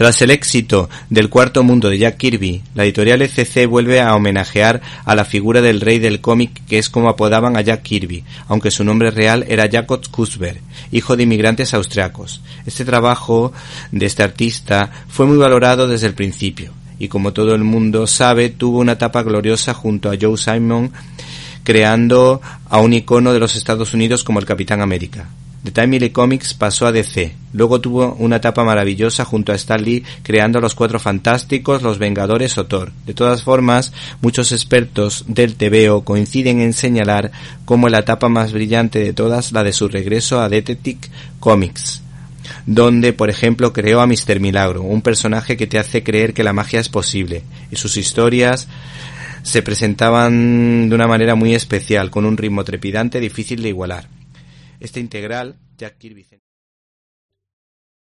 Tras el éxito del cuarto mundo de Jack Kirby, la editorial ECC vuelve a homenajear a la figura del rey del cómic que es como apodaban a Jack Kirby, aunque su nombre real era Jacob Kussberg, hijo de inmigrantes austriacos. Este trabajo de este artista fue muy valorado desde el principio y como todo el mundo sabe tuvo una etapa gloriosa junto a Joe Simon creando a un icono de los Estados Unidos como el Capitán América. De Timely Comics pasó a DC. Luego tuvo una etapa maravillosa junto a Stan Lee creando Los Cuatro Fantásticos, Los Vengadores o Thor. De todas formas, muchos expertos del TVO coinciden en señalar como la etapa más brillante de todas la de su regreso a Detective Comics donde, por ejemplo, creó a Mr. Milagro, un personaje que te hace creer que la magia es posible, y sus historias se presentaban de una manera muy especial, con un ritmo trepidante difícil de igualar. Este integral, Jack.